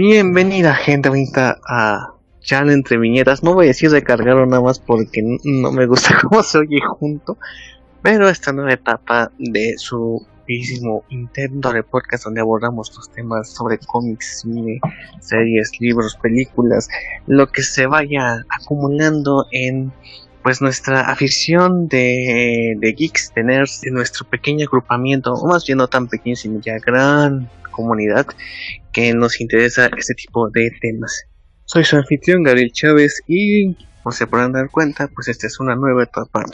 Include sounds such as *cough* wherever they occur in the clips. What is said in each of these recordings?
Bienvenida gente bonita a Chan entre viñetas. No voy a decir recargarlo nada más porque no me gusta *laughs* cómo se oye junto. Pero esta nueva etapa de su bellísimo intento de podcast donde abordamos los temas sobre cómics, cine, series, libros, películas, lo que se vaya acumulando en pues nuestra afición de, de geeks, de nerds, de nuestro pequeño agrupamiento, o más bien no tan pequeño, sino ya gran comunidad que nos interesa este tipo de temas. Soy su anfitrión Gabriel Chávez y, como se podrán dar cuenta, pues esta es una nueva etapa,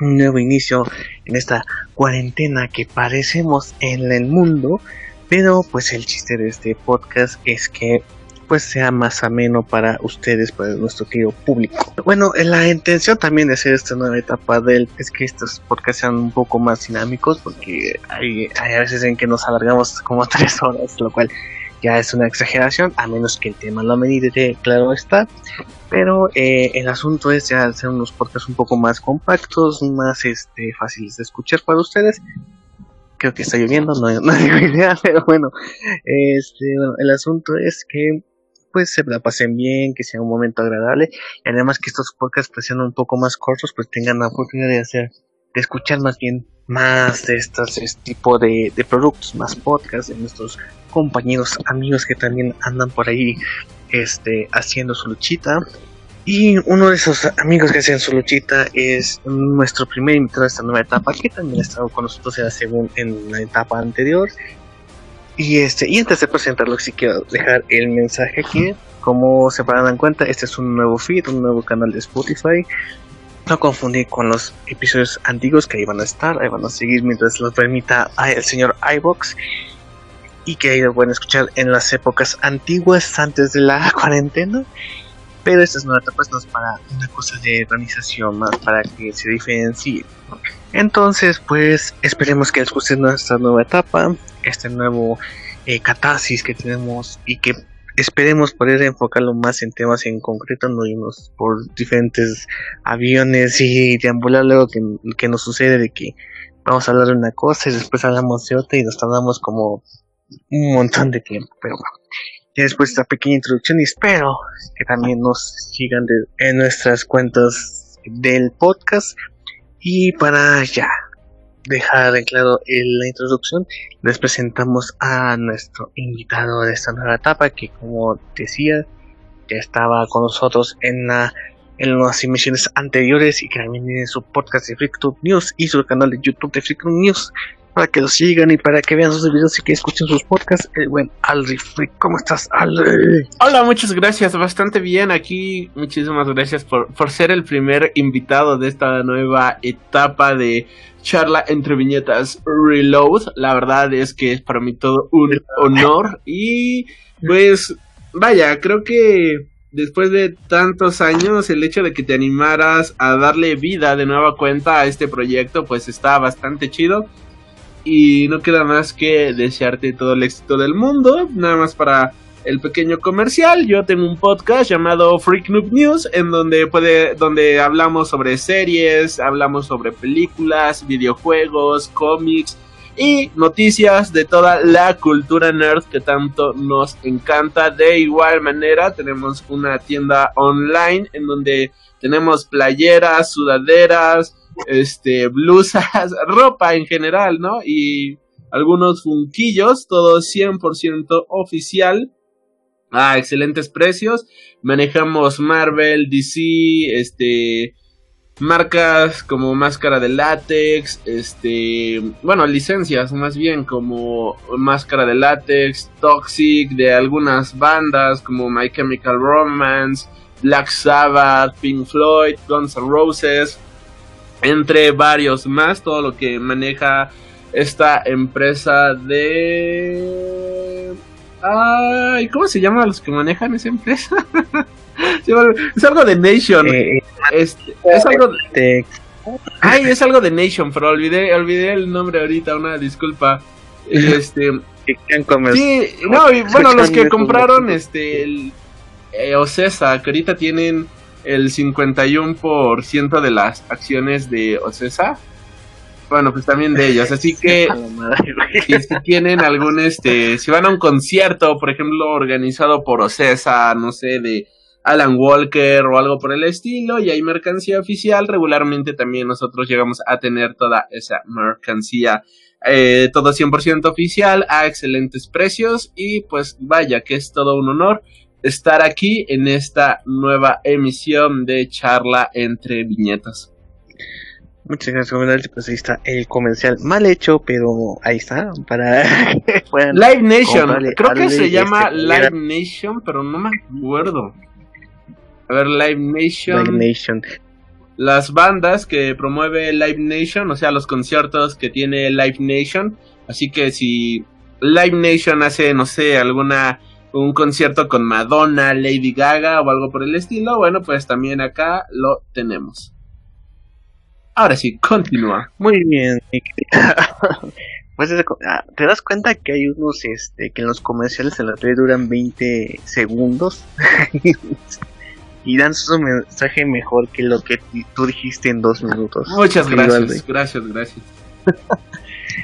un nuevo inicio en esta cuarentena que parecemos en el mundo, pero pues el chiste de este podcast es que pues sea más ameno para ustedes, para nuestro querido público. Bueno, la intención también de hacer esta nueva etapa del es que estos podcasts sean un poco más dinámicos, porque hay, hay a veces en que nos alargamos como *laughs* tres horas, lo cual ya es una exageración, a menos que el tema lo medite, claro está. Pero eh, el asunto es ya hacer unos podcasts un poco más compactos, más este, fáciles de escuchar para ustedes. Creo que está lloviendo, no, *laughs* no digo idea, pero bueno, este, bueno, el asunto es que pues se la pasen bien, que sea un momento agradable y además que estos podcasts pues sean un poco más cortos, pues tengan la oportunidad de hacer, de escuchar más bien más de estos este tipo de, de productos, más podcasts de nuestros compañeros, amigos que también andan por ahí este, haciendo su luchita. Y uno de esos amigos que hacen su luchita es nuestro primer invitado de esta nueva etapa, que también ha estado con nosotros en la, segunda, en la etapa anterior. Y este, y antes de presentarlo, sí quiero dejar el mensaje aquí. Como se podrán dar cuenta, este es un nuevo feed, un nuevo canal de Spotify. No confundir con los episodios antiguos que ahí van a estar, ahí van a seguir mientras los permita el señor iBox. Y que ahí lo pueden escuchar en las épocas antiguas antes de la *laughs* cuarentena. Pero esta es nueva etapa, no es para una cosa de organización, más para que se diferencie. Entonces, pues esperemos que les guste nuestra nueva etapa, este nuevo eh, catarsis que tenemos y que esperemos poder enfocarlo más en temas en concreto, no irnos por diferentes aviones y deambular luego que, que nos sucede de que vamos a hablar de una cosa y después hablamos de otra y nos tardamos como un montón de tiempo, pero bueno. Ya después de esta pequeña introducción y espero que también nos sigan en nuestras cuentas del podcast. Y para ya dejar en claro en la introducción, les presentamos a nuestro invitado de esta nueva etapa que como decía ya estaba con nosotros en la en las emisiones anteriores y que también tiene su podcast de FreakTube News y su canal de YouTube de FreakTube News para que lo sigan y para que vean sus videos y que escuchen sus podcasts. El buen Alri Freak, ¿cómo estás, Alri? Hola, muchas gracias, bastante bien aquí. Muchísimas gracias por, por ser el primer invitado de esta nueva etapa de charla entre viñetas Reload. La verdad es que es para mí todo un honor y pues vaya, creo que después de tantos años el hecho de que te animaras a darle vida de nueva cuenta a este proyecto pues está bastante chido. Y no queda más que desearte todo el éxito del mundo. Nada más para el pequeño comercial. Yo tengo un podcast llamado Freak Noob News en donde puede, donde hablamos sobre series, hablamos sobre películas, videojuegos, cómics y noticias de toda la cultura nerd que tanto nos encanta. De igual manera, tenemos una tienda online en donde tenemos playeras, sudaderas, este, blusas, *laughs* ropa en general, ¿no? Y algunos funquillos, todo 100% oficial. A excelentes precios. Manejamos Marvel, DC, este, marcas como máscara de látex, este, bueno, licencias más bien como máscara de látex, Toxic, de algunas bandas como My Chemical Romance, Black Sabbath, Pink Floyd, Guns N' Roses, entre varios más, todo lo que maneja esta empresa de... Ay, ¿cómo se llama los que manejan esa empresa? *laughs* es algo de Nation. Eh, es, es, algo de... Ay, es algo de Nation, pero olvidé, olvidé el nombre ahorita, una disculpa. Este... Sí, no, y bueno, los que compraron este el eh, Ocesa, que ahorita tienen el 51% de las acciones de Ocesa. Bueno, pues también de ellos. Así que *laughs* si tienen algún, este, si van a un concierto, por ejemplo, organizado por Ocesa, no sé, de Alan Walker o algo por el estilo, y hay mercancía oficial, regularmente también nosotros llegamos a tener toda esa mercancía. Eh, todo 100% oficial a excelentes precios y pues vaya que es todo un honor estar aquí en esta nueva emisión de charla entre viñetas. Muchas gracias, comandante. Pues ahí está el comercial mal hecho, pero ahí está. Para *laughs* Live Nation. Creo que se llama este, Live Nation, pero no me acuerdo. A ver, Live Nation. Live Nation. Las bandas que promueve Live Nation, o sea, los conciertos que tiene Live Nation. Así que si Live Nation hace, no sé, alguna un concierto con Madonna, Lady Gaga o algo por el estilo, bueno, pues también acá lo tenemos. Ahora sí, continúa. Muy bien. *laughs* pues ah, te das cuenta que hay unos este que en los comerciales en la tele duran 20 segundos *laughs* y dan su mensaje mejor que lo que tú dijiste en dos minutos. Muchas gracias, gracias, gracias.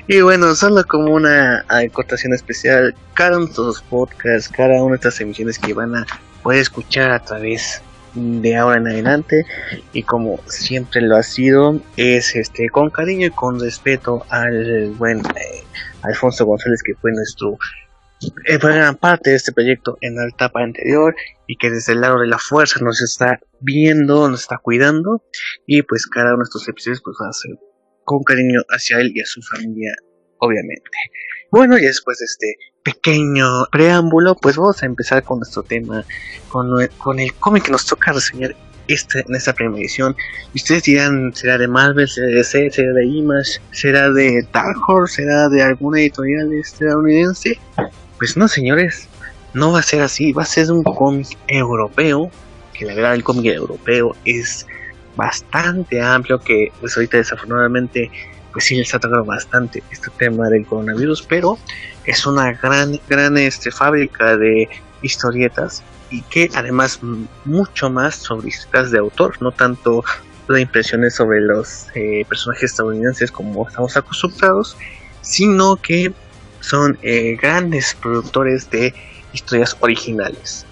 Y bueno, solo como una acotación especial, cada uno de estos podcasts, cada una de estas emisiones que van a poder escuchar a través de ahora en adelante y como siempre lo ha sido es este con cariño y con respeto al buen eh, Alfonso González que fue nuestro eh, fue gran parte de este proyecto en la etapa anterior y que desde el lado de la fuerza nos está viendo, nos está cuidando y pues cada uno de estos episodios pues va a ser con cariño hacia él y a su familia obviamente. Bueno, y después de este pequeño preámbulo, pues vamos a empezar con nuestro tema, con, con el cómic que nos toca reseñar este, en esta primera edición. Y ustedes dirán, ¿será de Marvel, será de DC, será de Image, será de Dark Horse, será de alguna editorial estadounidense? Pues no, señores, no va a ser así, va a ser un cómic europeo, que la verdad el cómic europeo es bastante amplio, que pues ahorita desafortunadamente pues sí les ha tocado bastante este tema del coronavirus, pero es una gran, gran este, fábrica de historietas y que además mucho más sobre historietas de autor, no tanto de impresiones sobre los eh, personajes estadounidenses como estamos acostumbrados, sino que son eh, grandes productores de historias originales.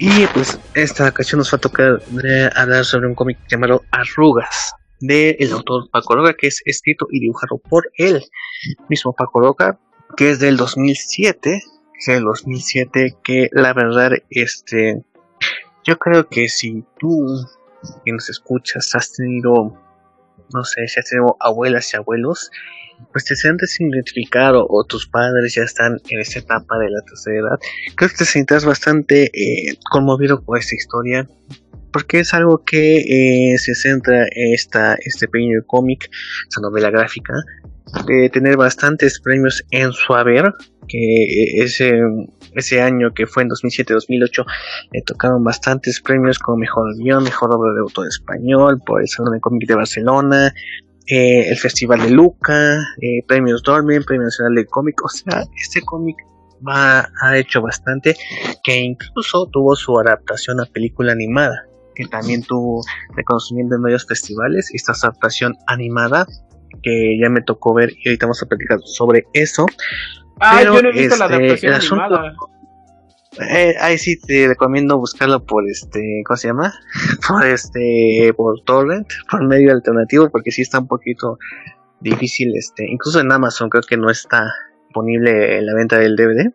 Y pues esta ocasión nos va a tocar eh, hablar sobre un cómic llamado Arrugas, del autor Paco Roca, que es escrito y dibujado por él mismo Paco Roca, que es del 2007, que es del 2007, que la verdad, este, yo creo que si tú que nos escuchas has tenido, no sé, si has tenido abuelas y abuelos, pues te sientes identificado o tus padres ya están en esta etapa de la tercera edad, creo que te sientas bastante eh, conmovido por esta historia porque es algo que eh, se centra en esta, este pequeño cómic, esta novela gráfica, de tener bastantes premios en su haber, que eh, ese, ese año que fue en 2007-2008 le tocaron bastantes premios como mejor guion, mejor obra de autor español por el Salón de Cómic de Barcelona, eh, el Festival de Luca, premios Dolmen, Premio Nacional de Cómic, o sea, este cómic va, ha hecho bastante, que incluso tuvo su adaptación a película animada que también tuvo reconocimiento en varios festivales. Esta adaptación animada que ya me tocó ver y ahorita vamos a platicar sobre eso. Ah, yo no he visto la este, adaptación animada. Eh, ahí sí te recomiendo buscarlo por este, ¿cómo se llama? *laughs* por este, por torrent, por medio alternativo, porque sí está un poquito difícil, este, incluso en Amazon creo que no está disponible en la venta del DVD,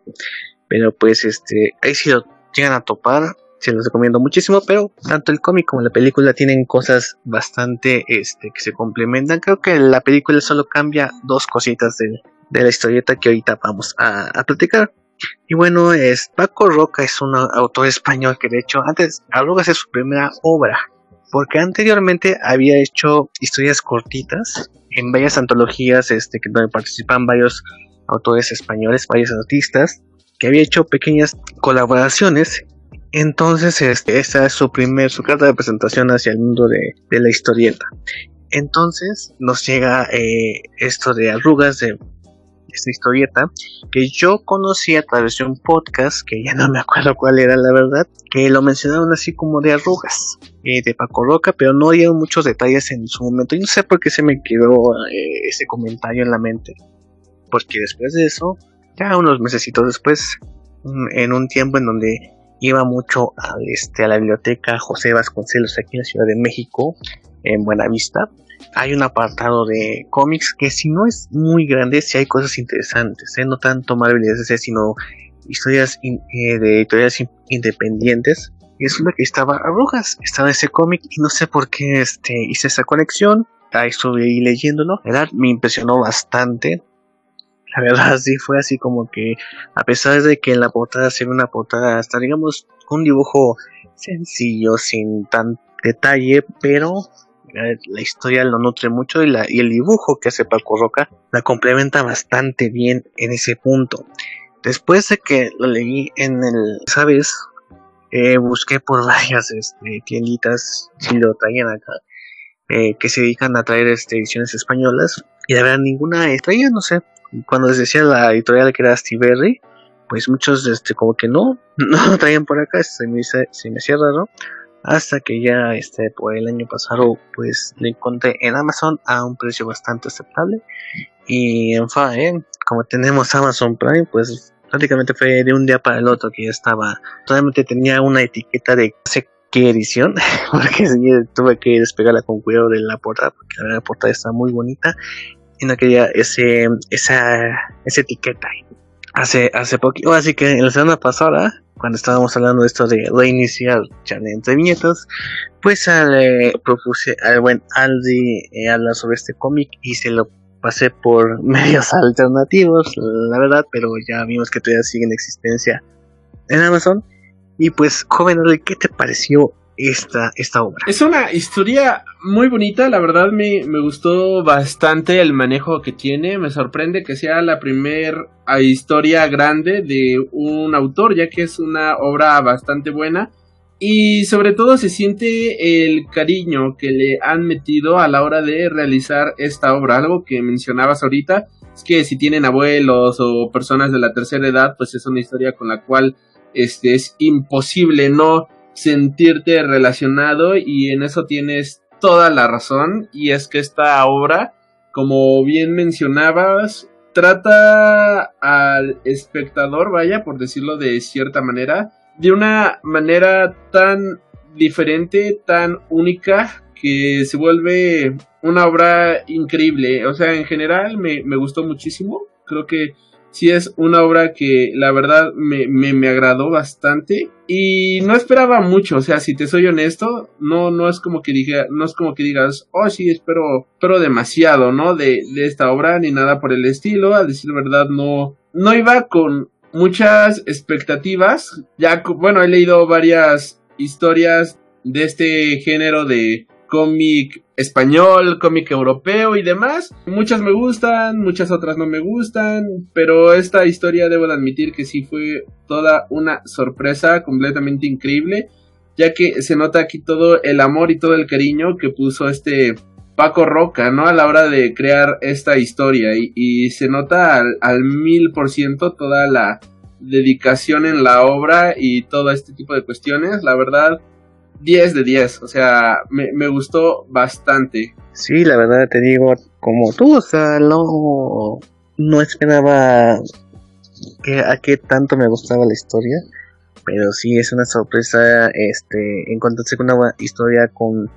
pero pues este, ahí sí lo llegan a topar, se los recomiendo muchísimo, pero tanto el cómic como la película tienen cosas bastante este, que se complementan. Creo que la película solo cambia dos cositas de, la historieta que ahorita vamos a, platicar. Y bueno, es Paco Roca es un autor español que de hecho antes Arrugas es su primera obra, porque anteriormente había hecho historias cortitas en varias antologías este, donde participan varios autores españoles, varios artistas, que había hecho pequeñas colaboraciones entonces, este, esta es su primer, su carta de presentación hacia el mundo de, la historieta. Entonces nos llega eh, esto de arrugas de, esta historieta que yo conocí a través de un podcast que ya no me acuerdo cuál era la verdad, que lo mencionaron así como de arrugas eh, de Paco Roca, pero no dieron muchos detalles en su momento. Y no sé por qué se me quedó eh, ese comentario en la mente, porque después de eso, ya unos mesecitos después, mm, en un tiempo en donde iba mucho a, este, a la biblioteca José Vasconcelos aquí en la Ciudad de México, en Buenavista, hay un apartado de cómics que si no es muy grande, si hay cosas interesantes, ¿eh? no tanto Marvel y DC, sino historias eh, de editoriales independientes. Y es una que estaba a estaba ese cómic y no sé por qué este, hice esa conexión. Ahí estuve ahí leyéndolo, ¿verdad? Me impresionó bastante. La verdad *laughs* sí fue así como que a pesar de que en la portada se ve una portada hasta digamos un dibujo sencillo, sin tan detalle, pero la historia lo nutre mucho y, la, y el dibujo que hace Paco Roca la complementa bastante bien en ese punto. Después de que lo leí en el, ¿sabes? Eh, busqué por *laughs* varias este, tienditas, si lo traían acá, eh, que se dedican a traer este, ediciones españolas. Y de verdad ninguna traía, no sé. Cuando les decía la editorial que era Steve pues muchos este, como que no, *laughs* no traían por acá, se me, se me hacía raro hasta que ya este por el año pasado pues le encontré en Amazon a un precio bastante aceptable. Y en fin como tenemos Amazon Prime pues prácticamente fue de un día para el otro que ya estaba solamente tenía una etiqueta de sé qué edición *laughs* porque tuve que despegarla con cuidado de la portada porque la portada está muy bonita y no quería ese esa esa etiqueta hace hace poquito así que la semana pasada cuando estábamos hablando de esto de reiniciar charla entre viñetas, pues le propuse al buen Aldi eh, hablar sobre este cómic y se lo pasé por *laughs* medios alternativos, la verdad, pero ya vimos que todavía sigue en existencia en Amazon. Y pues, joven Aldi, ¿qué te pareció esta, esta obra. Es una historia muy bonita, la verdad me, gustó bastante el manejo que tiene, me sorprende que sea la primera historia grande de un autor, ya que es una obra bastante buena. Y sobre todo se siente el cariño que le han metido a la hora de realizar esta obra. Algo que mencionabas ahorita es que si tienen abuelos o personas de la tercera edad, pues es una historia con la cual este, es imposible no sentirte relacionado y en eso tienes toda la razón y es que esta obra, como bien mencionabas, trata al espectador, vaya, por decirlo de cierta manera, de una manera tan diferente, tan única, que se vuelve una obra increíble. O sea, en general me, me gustó muchísimo. Creo que sí es una obra que la verdad me, me, agradó bastante y no esperaba mucho, o sea, si te soy honesto, no, no es como que diga, no es como que digas, oh sí, espero, espero demasiado, ¿no? De, de esta obra, ni nada por el estilo, a decir verdad, no, no iba con muchas expectativas, ya, bueno, he leído varias historias de este género de cómic español, cómic europeo y demás. Muchas me gustan, muchas otras no me gustan, pero esta historia debo de admitir que sí fue toda una sorpresa completamente increíble, ya que se nota aquí todo el amor y todo el cariño que puso este Paco Roca, ¿no? A la hora de crear esta historia y, se nota al mil por ciento toda la dedicación en la obra y todo este tipo de cuestiones. La verdad, 10 de 10, o sea, me, me, gustó bastante. Sí, la verdad te digo, como tú, o sea, no, no esperaba que, a qué tanto me gustaba la historia, pero sí es una sorpresa este encontrarse con una historia con,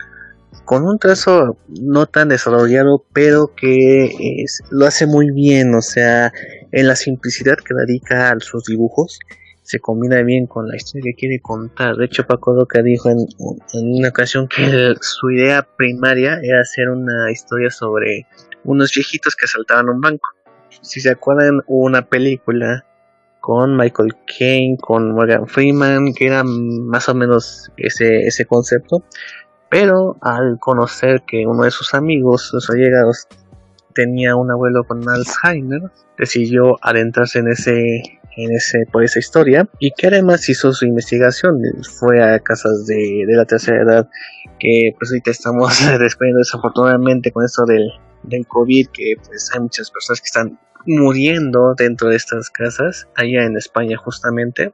con un trazo no tan desarrollado, pero que lo hace muy bien, o sea, en la simplicidad que dedica a sus dibujos se combina bien con la historia que quiere contar. De hecho, Paco Doca dijo en, una ocasión que su idea primaria era hacer una historia sobre unos viejitos que asaltaban un banco. Si se acuerdan, hubo una película con Michael Caine, con Morgan Freeman, que era más o menos ese, ese concepto. Pero al conocer que uno de sus amigos, sus allegados, tenía un abuelo con Alzheimer, decidió adentrarse en ese en ese, por esa historia. Y que además hizo su investigación, fue a casas de, la tercera edad. Que pues ahorita estamos *laughs* descubriendo desafortunadamente con esto del, del COVID que pues hay muchas personas que están muriendo dentro de estas casas, allá en España justamente,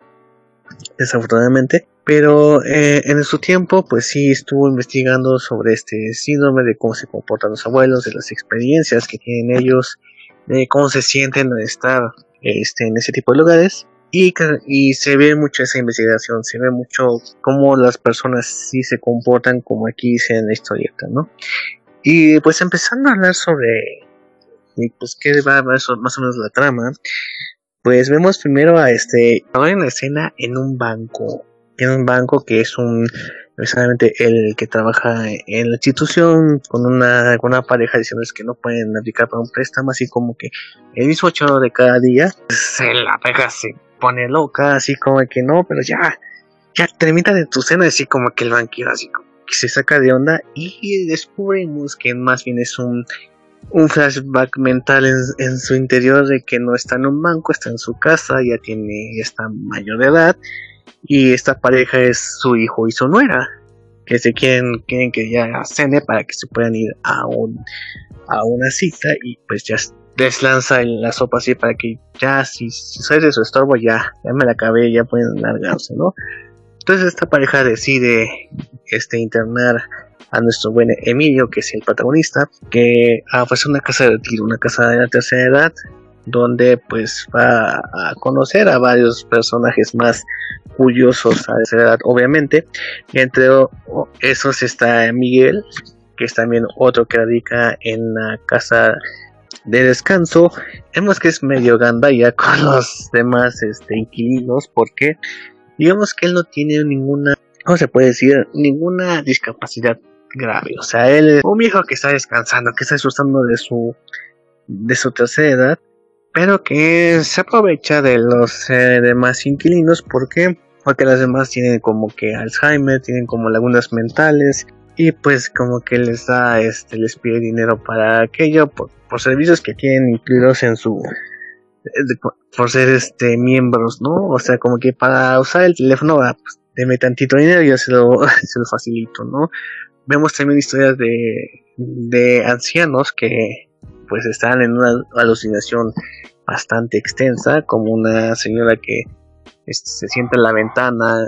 desafortunadamente. Pero eh, en su tiempo, pues sí estuvo investigando sobre este síndrome, de cómo se comportan los abuelos, de las experiencias que tienen ellos, de cómo se sienten al estar este, en ese tipo de lugares. Y, y se ve mucho esa investigación, se ve mucho cómo las personas sí se comportan como aquí dice en la historieta, ¿no? Y pues empezando a hablar sobre pues qué va más más o menos la trama, pues vemos primero a este, ahora en la escena en un banco, en un banco que es un precisamente el que trabaja en la institución con una, con una pareja diciendo que no pueden aplicar para un préstamo, así como que el mismo choro de cada día, se la pareja se pone loca, así como que no, pero ya, ya termina de tu cena, así como que el banquero así como que se saca de onda y descubrimos que más bien es un un flashback mental en, su interior de que no está en un banco, está en su casa, ya tiene, ya está mayor de edad y esta pareja es su hijo y su nuera que se quieren, quieren que ya cene para que se puedan ir a un a una cita y pues ya deslanza la sopa así para que ya si, si de su estorbo ya, ya me la acabé, ya pueden largarse, ¿no? Entonces esta pareja decide este internar a nuestro buen Emilio, que es el protagonista, que ah, pues una casa de una casa de la tercera edad, donde pues va a conocer a varios personajes más curiosos a esa edad, obviamente. Entre esos está Miguel, que es también otro que radica en la casa de descanso. Vemos que es medio gandaya *laughs* con los demás este, inquilinos, porque digamos que él no tiene ninguna, ¿cómo se puede decir? Ninguna discapacidad grave. O sea, él es un viejo que está descansando, que está disfrutando de su, de su tercera edad, pero que se aprovecha de los eh, demás inquilinos. ¿Por qué? Porque las demás tienen como que Alzheimer, tienen como lagunas mentales. Y pues como que les da, este, les pide dinero para aquello, por, servicios que tienen incluidos en su, por ser este miembros, ¿no? O sea, como que para usar el teléfono, ah, pues, deme tantito dinero y yo se lo, *laughs* se lo facilito, ¿no? vemos también historias de, de ancianos que pues están en una alucinación bastante extensa, como una señora que este, se sienta en la ventana,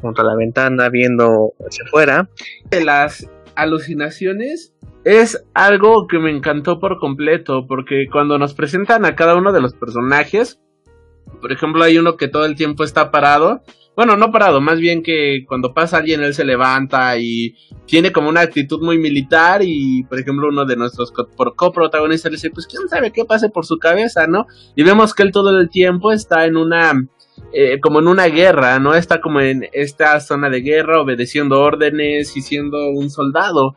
junto a la ventana, viendo hacia afuera. Las alucinaciones es algo que me encantó por completo, porque cuando nos presentan a cada uno de los personajes, por ejemplo, hay uno que todo el tiempo está parado bueno, no parado, más bien que cuando pasa alguien él se levanta y tiene como una actitud muy militar y por ejemplo uno de nuestros coprotagonistas le dice, pues quién sabe qué pase por su cabeza, ¿no? Y vemos que él todo el tiempo está en una, eh, como en una guerra, ¿no? Está como en esta zona de guerra obedeciendo órdenes y siendo un soldado.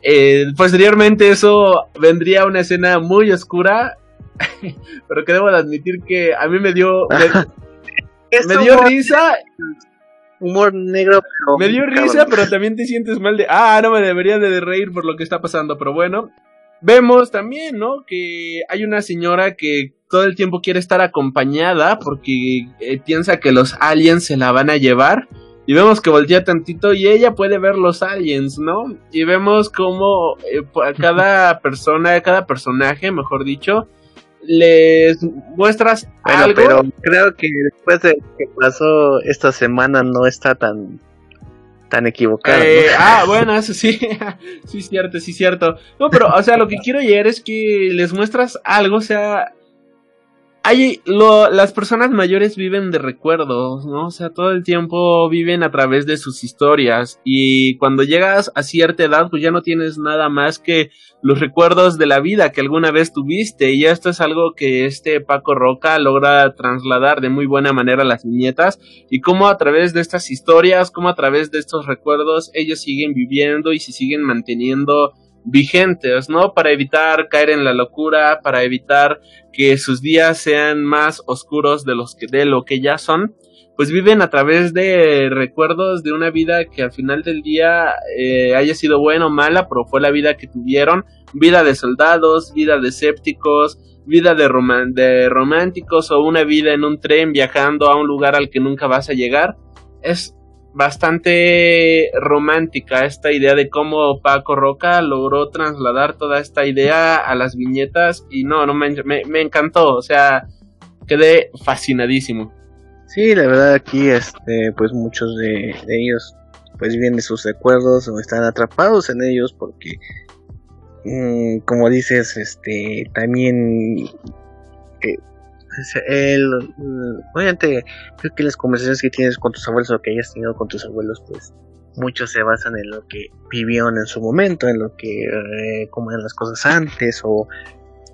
Eh, posteriormente eso vendría una escena muy oscura, *laughs* pero que debo de admitir que a mí me dio... *laughs* dio risa. Humor negro, Me dio risa, pero también te sientes mal de. Ah, no me debería de reír por lo que está pasando, pero bueno. Vemos también, ¿no? Que hay una señora que todo el tiempo quiere estar acompañada porque eh, piensa que los aliens se la van a llevar. Y vemos que voltea tantito y ella puede ver los aliens, ¿no? Y vemos como eh, cada *laughs* persona, cada personaje, mejor dicho, les muestras algo. Pero creo que después de que pasó esta semana no está tan tan equivocado. Eh, ah, *laughs* bueno, eso sí, *laughs* sí cierto, sí cierto. No, pero o sea, lo que quiero llegar es que les muestras algo, o sea, hay las personas mayores viven de recuerdos, ¿no? O sea, todo el tiempo viven a través de sus historias y cuando llegas a cierta edad, pues ya no tienes nada más que los recuerdos de la vida que alguna vez tuviste y esto es algo que este Paco Roca logra trasladar de muy buena manera a las niñetas y cómo a través de estas historias, cómo a través de estos recuerdos ellos siguen viviendo y se siguen manteniendo vigentes, ¿no? Para evitar caer en la locura, para evitar que sus días sean más oscuros de los que de lo que ya son, pues viven a través de recuerdos de una vida que al final del día eh, haya sido buena o mala, pero fue la vida que tuvieron, vida de soldados, vida de escépticos, vida de, de románticos o una vida en un tren viajando a un lugar al que nunca vas a llegar. Es bastante romántica esta idea de cómo Paco Roca logró trasladar toda esta idea a las viñetas y no, no me, me, encantó, o sea, quedé fascinadísimo. Sí, la verdad aquí, este, pues muchos de, ellos, pues vienen sus recuerdos o están atrapados en ellos porque, mm, como dices, este, también eh, *laughs* el, obviamente creo que las conversaciones que tienes con tus abuelos o que hayas tenido con tus abuelos pues muchos se basan en lo que vivieron en su momento en lo que eh, eran las cosas antes o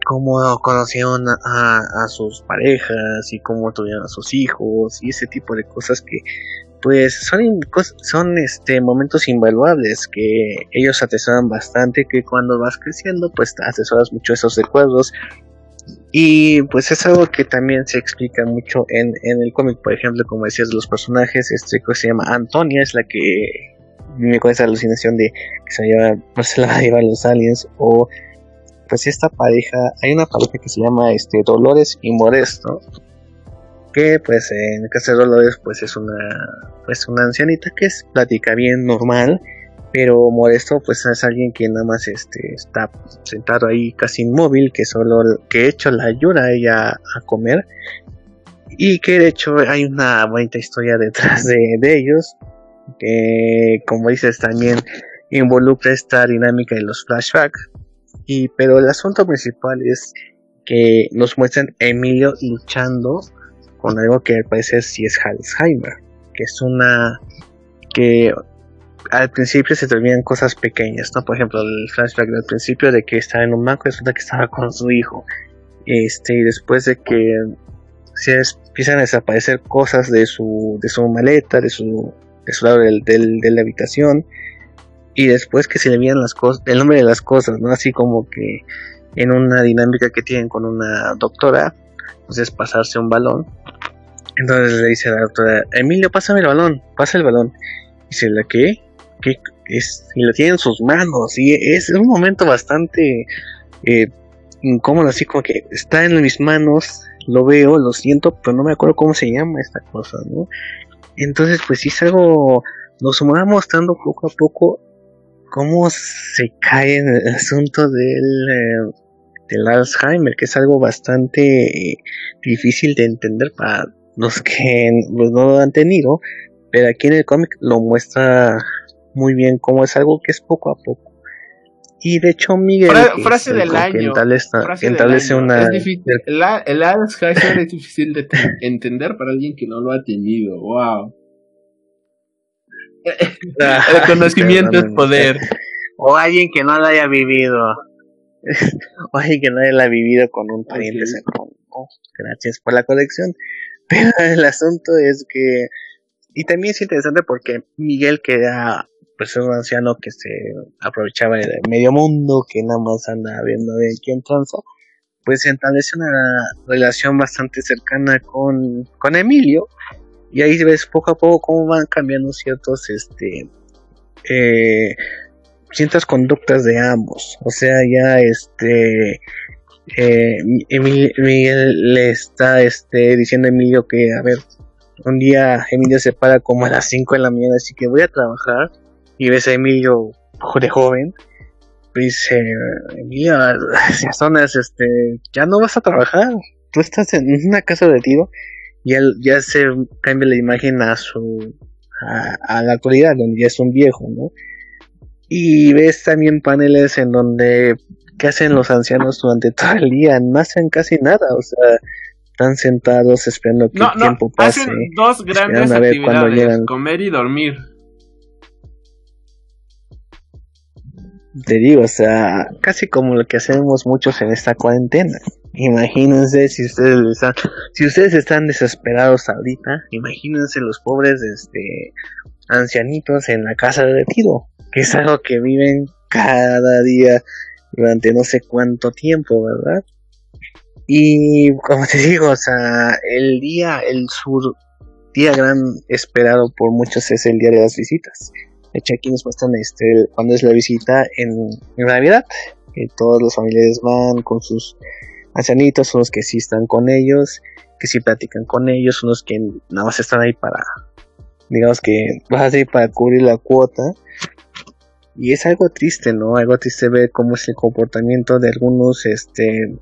cómo conocieron a, sus parejas y cómo tuvieron a sus hijos y ese tipo de cosas que pues son son este momentos invaluables que ellos atesoran bastante que cuando vas creciendo pues atesoras mucho esos recuerdos y pues es algo que también se explica mucho en, el cómic, por ejemplo, como decías, los personajes, este que se llama Antonia, es la que me con esa alucinación de que se lleva, no se la va a llevar los aliens, o pues esta pareja, hay una pareja que se llama este Dolores y Modesto, que pues en el caso de Dolores pues es una pues una ancianita que es plática bien normal pero Modesto pues es alguien que nada más este está sentado ahí casi inmóvil que solo que de hecho la ayuda a ella a comer. Y que de hecho hay una bonita historia detrás de, ellos que como dices también involucra esta dinámica de los flashbacks. Y pero el asunto principal es que nos muestran Emilio luchando con algo que al parecer sí es Alzheimer que es una que al principio se te cosas pequeñas, ¿no? Por ejemplo, el flashback del principio de que estaba en un banco y resulta que estaba con su hijo. Este, y después de que se empiezan a desaparecer cosas de su, de su maleta, de su, de su lado del, de la habitación. Y después que se le veían las cosas, el nombre de las cosas, ¿no? Así como que en una dinámica que tienen con una doctora, pues es pasarse un balón. Entonces le dice a la doctora, Emilio, pásame el balón, pasa el balón. Y dice, ¿la qué? Es, y lo tiene en sus manos y es, un momento bastante eh, incómodo así como que está en mis manos lo veo lo siento pero no me acuerdo cómo se llama esta cosa no entonces pues sí es algo nos va mostrando poco a poco cómo se cae en el asunto del eh, del Alzheimer que es algo bastante eh, difícil de entender para los que pues, no lo han tenido pero aquí en el cómic lo muestra muy bien cómo es algo que es poco a poco. Y de hecho, Miguel. frase del año. Establece una. Es el, el Alzheimer es difícil de entender para alguien que no lo ha tenido. ¡Wow! el conocimiento es poder. O alguien que no lo haya vivido. *laughs* o alguien que no haya vivido con un pariente gracias por la colección. Pero el asunto es que. Y también es interesante porque Miguel, que era pues es un anciano que se aprovechaba de medio mundo, que nada más anda viendo de quién tranza, pues establece una relación bastante cercana con, con Emilio, y ahí ves poco a poco cómo van cambiando ciertos, este, eh, ciertas conductas de ambos, o sea, ya este, eh, Miguel le está este, diciendo a Emilio que, a ver, un día Emilio se para como a las 5 de la mañana, así que voy a trabajar y ves a Emilio de joven, dice, Emilio, ya zonas, este, ya no vas a trabajar, tú estás en una casa de tiro, y él ya se cambia la imagen a su, a, la actualidad, donde ya es un viejo, ¿no? Y ves también paneles en donde, ¿qué hacen los ancianos durante todo el día? No hacen casi nada, o sea, están sentados esperando que el tiempo pase. Hacen dos grandes actividades, comer y dormir. Te digo, o sea, casi como lo que hacemos muchos en esta cuarentena. Imagínense si ustedes están, si ustedes están desesperados ahorita, imagínense los pobres este ancianitos en la casa de retiro, que es algo que viven cada día durante no sé cuánto tiempo, ¿verdad? Y como te digo, o sea, el día, el sur, día gran esperado por muchos es el día de las visitas. Nos muestran este, cuando es la visita en, Navidad. Que todos los familiares van con sus ancianitos, unos que sí están con ellos, que sí platican con ellos, unos que nada más están ahí para digamos que vas a ir para cubrir la cuota. Y es algo triste, ¿no? Algo triste ver cómo es el comportamiento de algunos, este,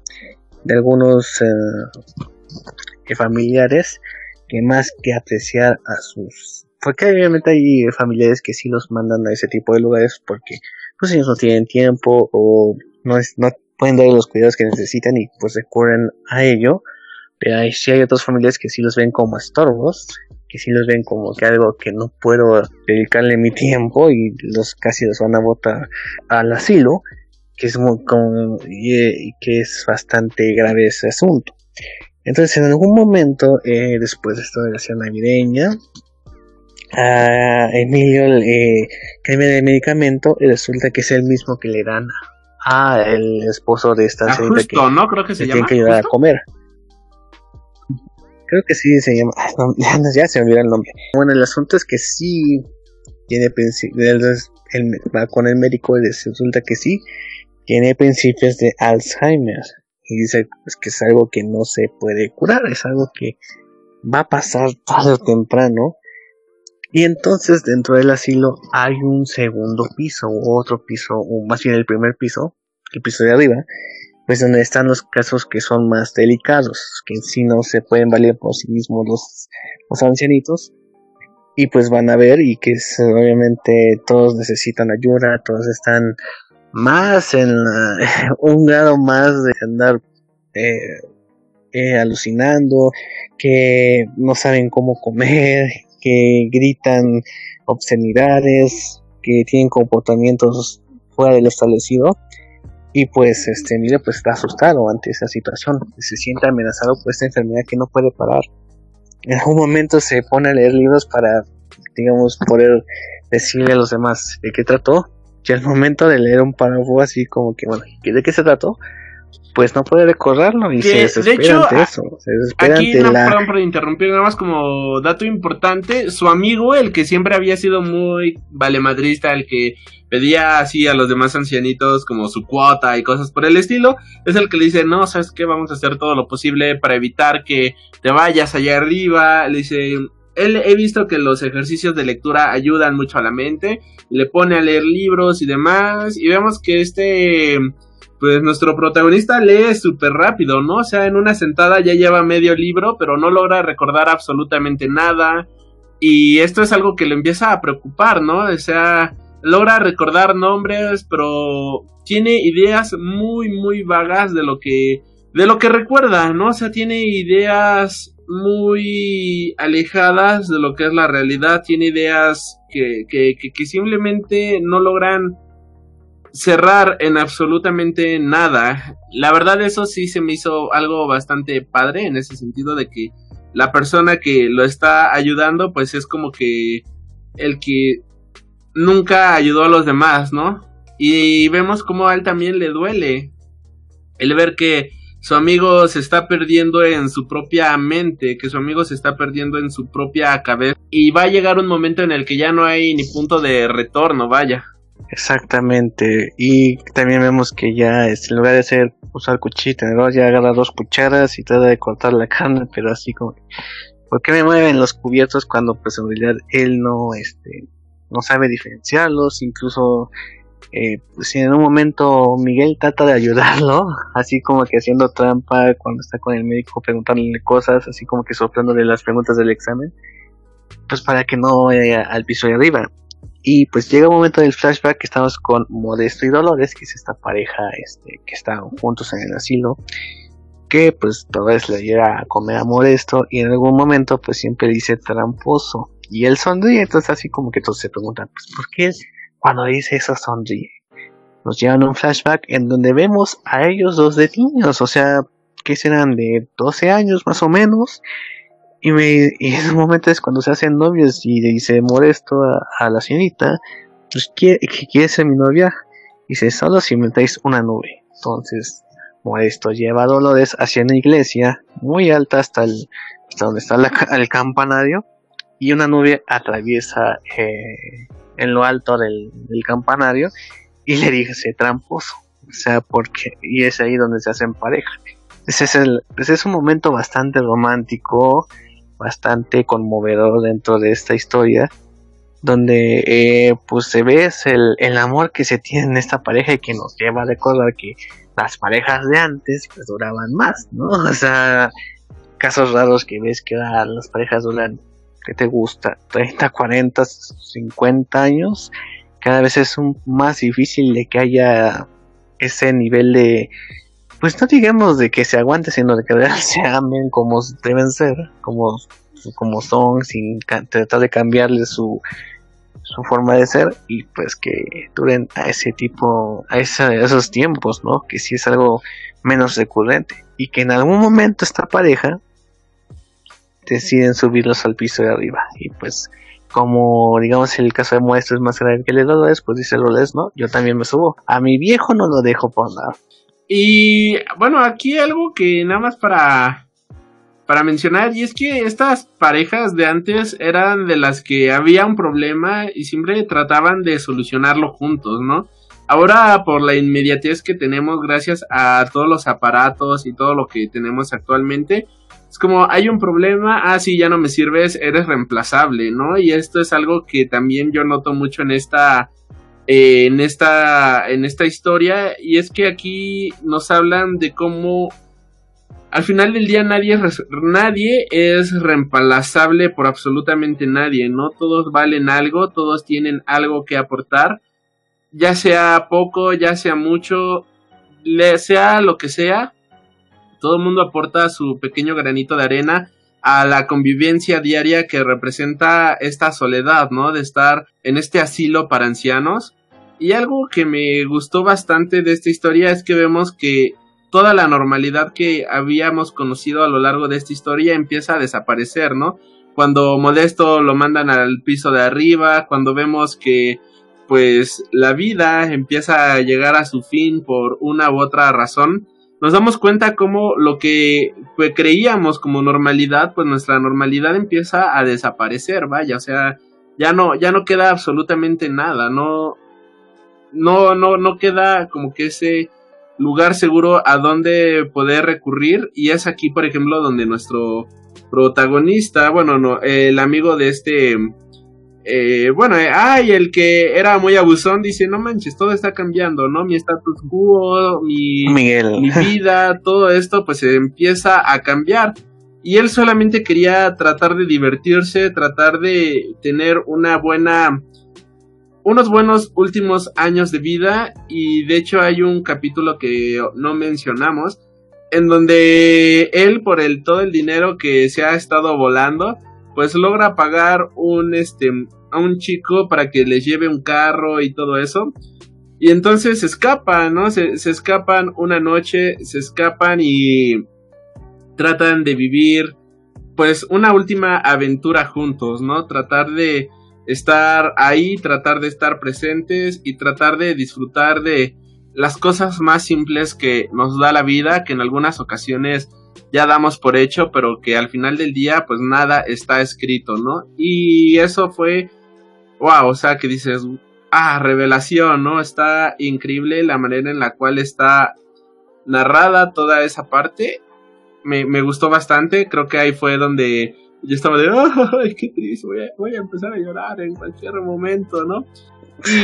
de algunos eh, familiares que más que apreciar a sus... Porque obviamente hay familiares que sí los mandan a ese tipo de lugares porque pues ellos no tienen tiempo o no, es, no pueden dar los cuidados que necesitan y pues recurren a ello. Pero hay, sí hay otras familias que sí los ven como estorbos, que sí los ven como que algo que no puedo dedicarle mi tiempo y los casi los van a botar al asilo, que es muy como, y, que es bastante grave ese asunto. Entonces en algún momento, eh, después de esta relación navideña, a Emilio le cambia de medicamento y resulta que es el mismo que le dan a el esposo de esta ah, señorita que, ¿no? Creo que se llama, tiene que ayudar a comer. Creo que sí se llama. ya, se me olvidó el nombre. Bueno, el asunto es que sí tiene principios. va con el médico y resulta que sí tiene principios de Alzheimer. Y dice pues, que es algo que no se puede curar, es algo que va a pasar tarde o temprano. Y entonces dentro del asilo hay un segundo piso, u otro piso, o más bien el primer piso, el piso de arriba, pues donde están los casos que son más delicados, que sí no se pueden valer por sí mismos los, los ancianitos, y pues van a ver y que obviamente todos necesitan ayuda, todos están más en *laughs* un grado más de andar eh, eh, alucinando, que no saben cómo comer, que gritan obscenidades, que tienen comportamientos fuera de lo establecido y pues este Emilio pues está asustado ante esa situación, se siente amenazado por esta enfermedad que no puede parar. En algún momento se pone a leer libros para, digamos, poder decirle a los demás de qué trató. Y al momento de leer un párrafo así como que, bueno, ¿de qué se trató? Pues no puede recorrerlo y se desespera de hecho, eso. aquí no, perdón por interrumpir, nada más como dato importante, su amigo, el que siempre había sido muy valemadrista, el que pedía así a los demás ancianitos como su cuota y cosas por el estilo, es el que le dice, no, sabes qué, vamos a hacer todo lo posible para evitar que te vayas allá arriba, le dice, él he visto que los ejercicios de lectura ayudan mucho a la mente, le pone a leer libros y demás, y vemos que este pues nuestro protagonista lee súper rápido, ¿no? O sea, en una sentada ya lleva medio libro, pero no logra recordar absolutamente nada. Y esto es algo que le empieza a preocupar, ¿no? O sea, logra recordar nombres, pero tiene ideas muy, muy vagas de lo que, de lo que recuerda, ¿no? O sea, tiene ideas muy alejadas de lo que es la realidad, tiene ideas que, que, que, que simplemente no logran cerrar en absolutamente nada. La verdad eso sí se me hizo algo bastante padre en ese sentido de que la persona que lo está ayudando pues es como que el que nunca ayudó a los demás, ¿no? Y vemos como a él también le duele el ver que su amigo se está perdiendo en su propia mente, que su amigo se está perdiendo en su propia cabeza y va a llegar un momento en el que ya no hay ni punto de retorno, vaya. Exactamente. Y también vemos que ya en lugar de hacer usar cuchillo ya agarra dos cucharas y trata de cortar la carne, pero así como ¿por qué me mueven los cubiertos cuando pues en realidad él no este no sabe diferenciarlos? Incluso eh, pues, en un momento Miguel trata de ayudarlo, *laughs* así como que haciendo trampa cuando está con el médico preguntándole cosas, así como que soplándole las preguntas del examen, pues para que no vaya al piso de arriba. Y pues llega un momento del flashback que estamos con Modesto y Dolores, que es esta pareja este, que están juntos en el asilo, que pues Dolores le llega a comer a Modesto y en algún momento pues siempre dice tramposo. Y él sonríe, entonces así como que todos se preguntan, pues ¿por qué cuando dice eso sonríe? Nos llevan a un flashback en donde vemos a ellos dos de niños, o sea, que serán de 12 años más o menos, y, me, en un momento es cuando se hacen novios y dice molesto a, la señorita, pues ¿quiere, que quiere ser mi novia? Y dice, solo si me traes una nube. Entonces, molesto lleva a Dolores hacia una iglesia muy alta hasta, el, hasta donde está el campanario y una nube atraviesa eh, en lo alto del, campanario y le dice tramposo. O sea, porque, y es ahí donde se hacen pareja. Ese es, el, es un momento bastante romántico bastante conmovedor dentro de esta historia donde eh, pues se ve el, el, amor que se tiene en esta pareja y que nos lleva a recordar que las parejas de antes pues duraban más, ¿no? *laughs* O sea, casos raros que ves que las parejas duran, ¿qué te gusta? 30, 40, 50 años. Cada vez es un, más difícil de que haya ese nivel de, pues no digamos de que se aguante, sino de que *laughs* se amen como deben ser, como, como son, sin tratar de cambiarle su, su forma de ser y pues que duren a ese tipo, a, esos tiempos, ¿no? Que sí es algo menos recurrente y que en algún momento esta pareja deciden subirlos al piso de arriba y pues como digamos el caso de muestra es más grave que el de pues dice Loles, ¿no? Yo también me subo. A mi viejo no lo dejo por nada. Y bueno, aquí algo que nada más para para mencionar, y es que estas parejas de antes eran de las que había un problema y siempre trataban de solucionarlo juntos, ¿no? Ahora por la inmediatez que tenemos gracias a todos los aparatos y todo lo que tenemos actualmente, es como hay un problema, ah sí, ya no me sirves, eres reemplazable, ¿no? Y esto es algo que también yo noto mucho en esta eh, en esta en esta historia y es que aquí nos hablan de cómo al final del día nadie es, nadie es reemplazable por absolutamente nadie, ¿no? Todos valen algo, todos tienen algo que aportar, ya sea poco, ya sea mucho, sea lo que sea, todo el mundo aporta su pequeño granito de arena a la convivencia diaria que representa esta soledad, ¿no? De estar en este asilo para ancianos. Y algo que me gustó bastante de esta historia es que vemos que toda la normalidad que habíamos conocido a lo largo de esta historia empieza a desaparecer, ¿no? Cuando Modesto lo mandan al piso de arriba, cuando vemos que pues la vida empieza a llegar a su fin por una u otra razón, nos damos cuenta como lo que pues, creíamos como normalidad, pues nuestra normalidad empieza a desaparecer, vaya, o sea, ya no, ya no queda absolutamente nada, no, no, no, no queda como que ese lugar seguro a donde poder recurrir y es aquí, por ejemplo, donde nuestro protagonista, bueno, no, el amigo de este, eh, bueno, eh, ay, el que era muy abusón dice, no manches, todo está cambiando, ¿no? Mi status quo, mi, mi vida, todo esto pues se empieza a cambiar. Y él solamente quería tratar de divertirse, tratar de tener una buena unos buenos últimos años de vida y de hecho hay un capítulo que no mencionamos en donde él por el todo el dinero que se ha estado volando pues logra pagar un este a un chico para que les lleve un carro y todo eso. Y entonces se escapan no se, se escapan una noche se escapan y tratan de vivir pues una última aventura juntos no tratar de estar ahí, tratar de estar presentes y tratar de disfrutar de las cosas más simples que nos da la vida, que en algunas ocasiones ya damos por hecho, pero que al final del día pues nada está escrito, ¿no? Y eso fue, wow, o sea, que dices, ah, revelación, ¿no? Está increíble la manera en la cual está narrada toda esa parte. Me, me gustó bastante, creo que ahí fue donde yo estaba de, *laughs* ¡ay, qué triste! Voy a, empezar a llorar en cualquier momento, ¿no?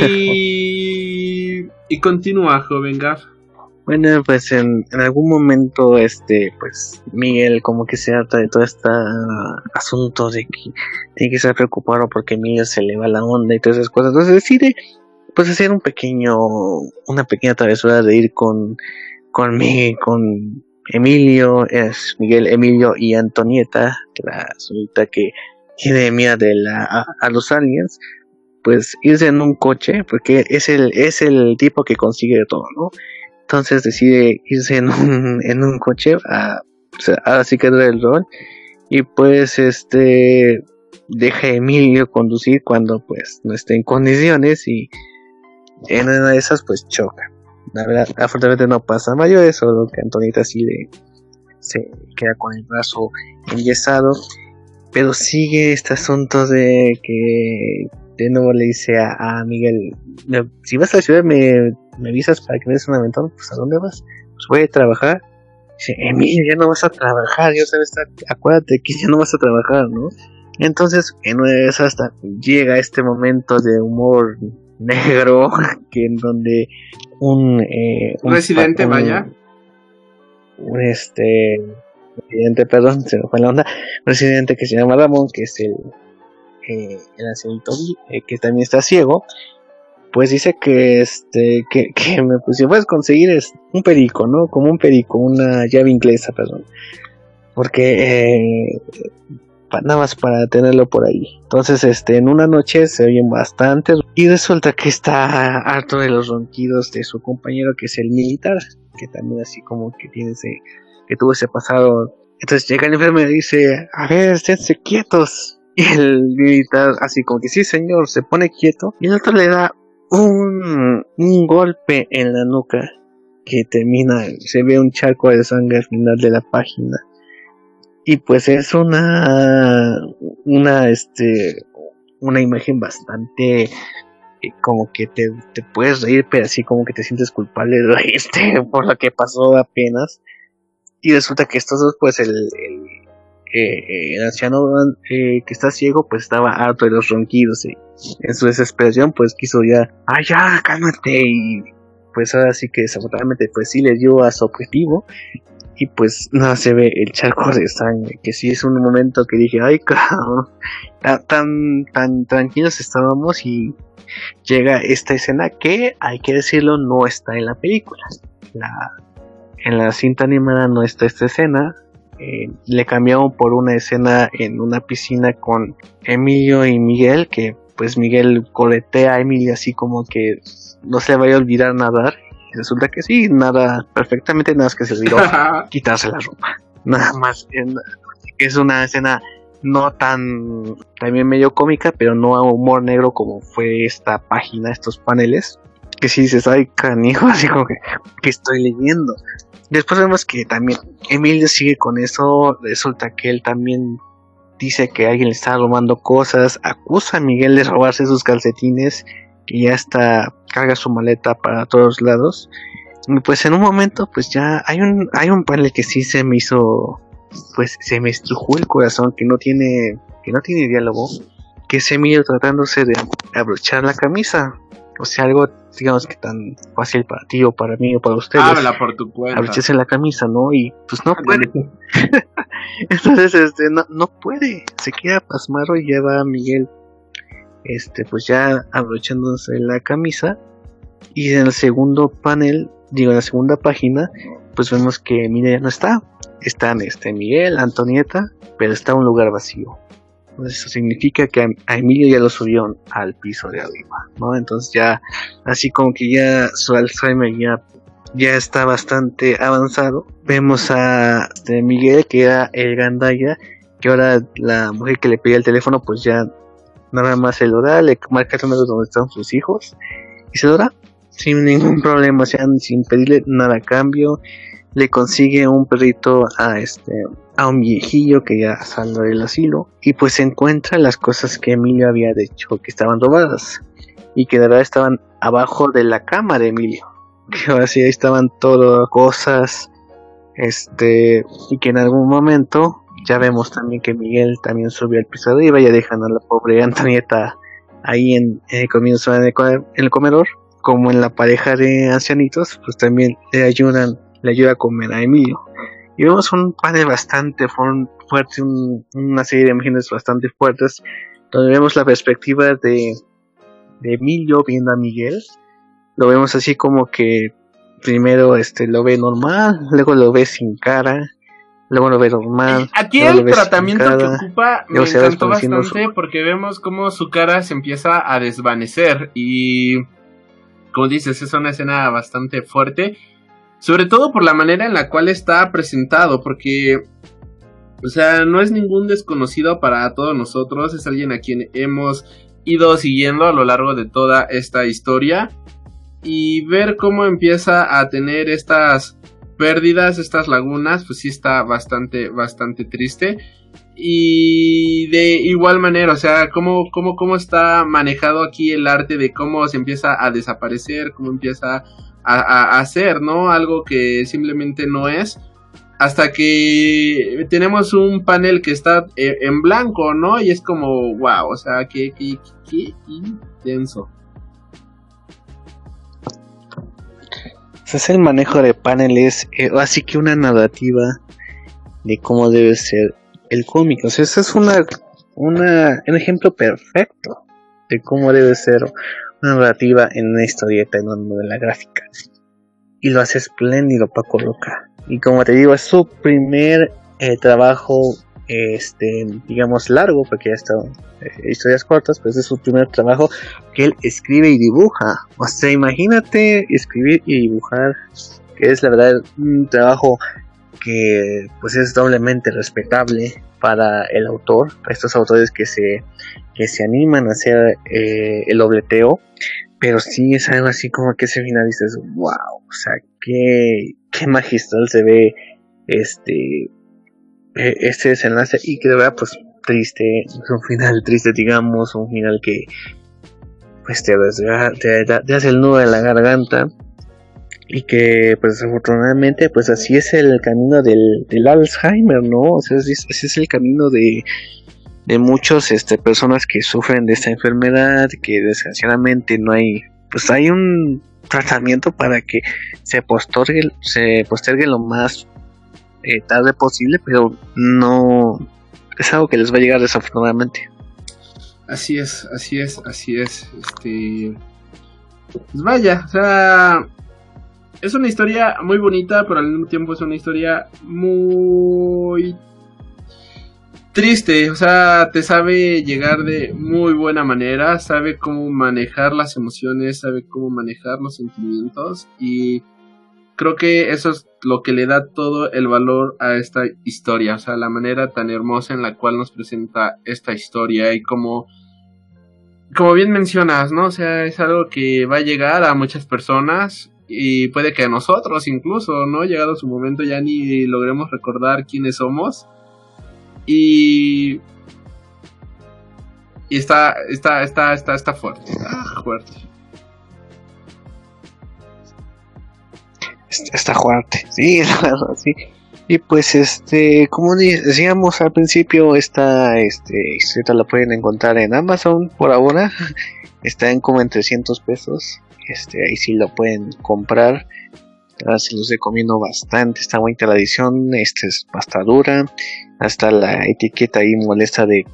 Y, *laughs* y continúa, joven Gaff. Bueno, pues en, en, algún momento, este, pues Miguel como que se harta de todo este asunto de que tiene que estar preocupado porque Miguel se le va la onda y todas esas cosas. Entonces decide, pues hacer un pequeño, una pequeña travesura de ir con, con Miguel, con Emilio, es Miguel, Emilio y Antonieta, la señorita que tiene miedo de la, a, los aliens, pues irse en un coche, porque es el, es el tipo que consigue todo, ¿no? Entonces decide irse en un, *laughs* en un coche, a, ahora sí que el rol, y pues este deja a Emilio conducir cuando pues no esté en condiciones y en una de esas pues choca. La verdad, afortunadamente no pasa mayores, solo que Antonita sí le se queda con el brazo enyesado. Pero sigue este asunto de que de nuevo le dice a, Miguel, si vas a la ciudad me, me avisas para que me des un aventón, pues a dónde vas? Pues voy a trabajar Dice, Emilio, ya no vas a trabajar, ya sabes, acuérdate que ya no vas a trabajar, ¿no? Entonces, en una de esas hasta llega este momento de humor negro, *laughs* que en donde un... Eh, un residente, vaya. Un, este... Residente, perdón, se me fue la onda. Un residente que se llama Ramón, que es el... Eh, el ancianito eh, que también está ciego pues dice que este que, *laughs* que me si puedes conseguir es un perico, ¿no? Como un perico, una llave inglesa, perdón. Porque eh, nada más para tenerlo por ahí. Entonces, este, en una noche se oyen bastante y resulta que está harto de los ronquidos de su compañero que es el militar, que también así como que tiene ese, que tuvo ese pasado. Entonces llega el enfermero y dice, a ver, esténse quietos. Y el militar así como que sí señor, se pone quieto y el otro le da un, un golpe en la nuca que termina, se ve un charco de sangre al final de la página. Y pues es una, una, este, una imagen bastante eh, como que te, te, puedes reír, pero así como que te sientes culpable reírte *laughs* por lo que pasó apenas. Y resulta que estos dos, pues el, eh, anciano eh, que está ciego pues estaba harto de los ronquidos y en su desesperación pues quiso ya, ah ya, cálmate y pues ahora sí que desafortunadamente pues sí le dio a su objetivo y pues nada se ve el charco de sangre que sí es un momento que dije ay cabrón tan tan tranquilos estábamos y llega esta escena que hay que decirlo no está en la película. La en la cinta animada no está esta escena. Eh, le cambiaron por una escena en una piscina con Emilio y Miguel, que pues Miguel coletea a Emilio así como que no se vaya a olvidar nadar. Y resulta que sí, nada perfectamente, nada más que se olvidó *laughs* quitarse la ropa. Nada más. Es una escena no tan también medio cómica, pero no a humor negro como fue esta página, estos paneles. Que si dices, ay, canijo, *laughs* así como que, que estoy leyendo. Después vemos que también Emilio sigue con eso. Resulta que él también dice que alguien le está robando cosas. Acusa a Miguel de robarse sus calcetines. Que ya está, carga su maleta para todos lados. Y pues en un momento, pues ya hay un, hay un panel que sí se me hizo, pues se me estrujó el corazón, que no tiene, que no tiene diálogo. Que es Emilio tratándose de abrochar la camisa. O sea, algo digamos que tan fácil para ti o para mí o para ustedes. Habla por tu cuenta. Abrochese la camisa, ¿no? Y pues no puede. *laughs* Entonces, este, no, no puede. Se queda pasmado y lleva a Miguel, este, pues ya abrochándose la camisa. Y en el segundo panel, digo, en la segunda página, pues vemos que Emilia ya no está. Están este Miguel, Antonieta, pero está un lugar vacío. Eso significa que a Emilio ya lo subieron al piso de arriba, ¿no? Entonces ya, así como que ya su Alzheimer ya, ya está bastante avanzado. Vemos a este, Miguel, que era el gandaya, que ahora la mujer que le pedía el teléfono, pues ya nada más se lo da, le marca el número donde están sus hijos y se lo da sin ningún problema, o sea, sin pedirle nada a cambio. Le consigue un perrito a este a un viejillo que ya salió del asilo y pues encuentra las cosas que Emilio había dicho que estaban robadas y que de verdad estaban abajo de la cama de Emilio. *laughs* Que así ahí estaban todas cosas este y que en algún momento ya vemos también que Miguel también subió al piso de arriba ya dejan a la pobre Antonieta ahí en, el comienzo en el comedor como en la pareja de ancianitos pues también le ayudan le ayuda a comer a Emilio y vemos un panel bastante fuerte, una serie de imágenes bastante fuertes, donde vemos la perspectiva de, de Emilio viendo a Miguel. Lo vemos así como que primero este lo ve normal, luego lo ve sin cara, luego lo ve normal. Aquí el tratamiento que ocupa me encantó bastante porque vemos cómo su cara se empieza a desvanecer y como dices, es una escena bastante fuerte sobre todo por la manera en la cual está presentado, porque, o sea, no es ningún desconocido para todos nosotros, es alguien a quien hemos ido siguiendo a lo largo de toda esta historia. Y ver cómo empieza a tener estas pérdidas, estas lagunas, pues sí está bastante, bastante triste. Y de igual manera, o sea, cómo, cómo, cómo está manejado aquí el arte de cómo se empieza a desaparecer, cómo empieza a, hacer, ¿no? Algo que simplemente no es. hasta que tenemos un panel que está eh, en blanco, ¿no? Y es como, wow, o sea, qué, qué, qué intenso. El manejo de paneles, eh, así que una narrativa de cómo debe ser el cómic. O sea, ese es una, una, un ejemplo perfecto de cómo debe ser una narrativa en una historieta, en una novela gráfica. Y lo hace espléndido Paco Roca. Y como te digo, es su primer eh, trabajo, este, digamos, largo, porque ya está eh, historias cortas, pero es su primer trabajo que él escribe y dibuja. O sea, imagínate escribir y dibujar, que es la verdad un trabajo que pues es doblemente respetable para el autor, para estos autores que se, que se animan a hacer eh, el dobleteo, pero sí es algo así como que ese final dices, wow, o sea, qué, qué magistral se ve este, e, este desenlace y que de verdad pues triste, un final triste digamos, un final que pues te, te, te hace el nudo en la garganta y que pues desafortunadamente pues así es el camino del, del Alzheimer, ¿no? O sea, ese es el camino de, de muchos este, personas que sufren de esta enfermedad, que desgraciadamente no hay, pues hay un tratamiento para que se postergue, se postergue lo más eh, tarde posible, pero no es algo que les va a llegar desafortunadamente. Así es, así es, así es. Este, pues vaya, o sea, es una historia muy bonita, pero al mismo tiempo es una historia muy triste. O sea, te sabe llegar de muy buena manera, sabe cómo manejar las emociones, sabe cómo manejar los sentimientos y creo que eso es lo que le da todo el valor a esta historia. O sea, la manera tan hermosa en la cual nos presenta esta historia y como como bien mencionas, ¿no? O sea, es algo que va a llegar a muchas personas y puede que a nosotros incluso, ¿no? Llegado su momento ya ni logremos recordar quiénes somos. Y... Y está, está, está, está, está fuerte, está fuerte. Está fuerte, sí, *laughs* sí. Y pues este, como decíamos al principio, esta este la pueden encontrar en Amazon por ahora. *laughs* Está en como en 300 pesos. Este, ahí sí lo pueden comprar. se los recomiendo bastante. Está muy la edición. Este es pasta dura. Hasta la etiqueta ahí molesta de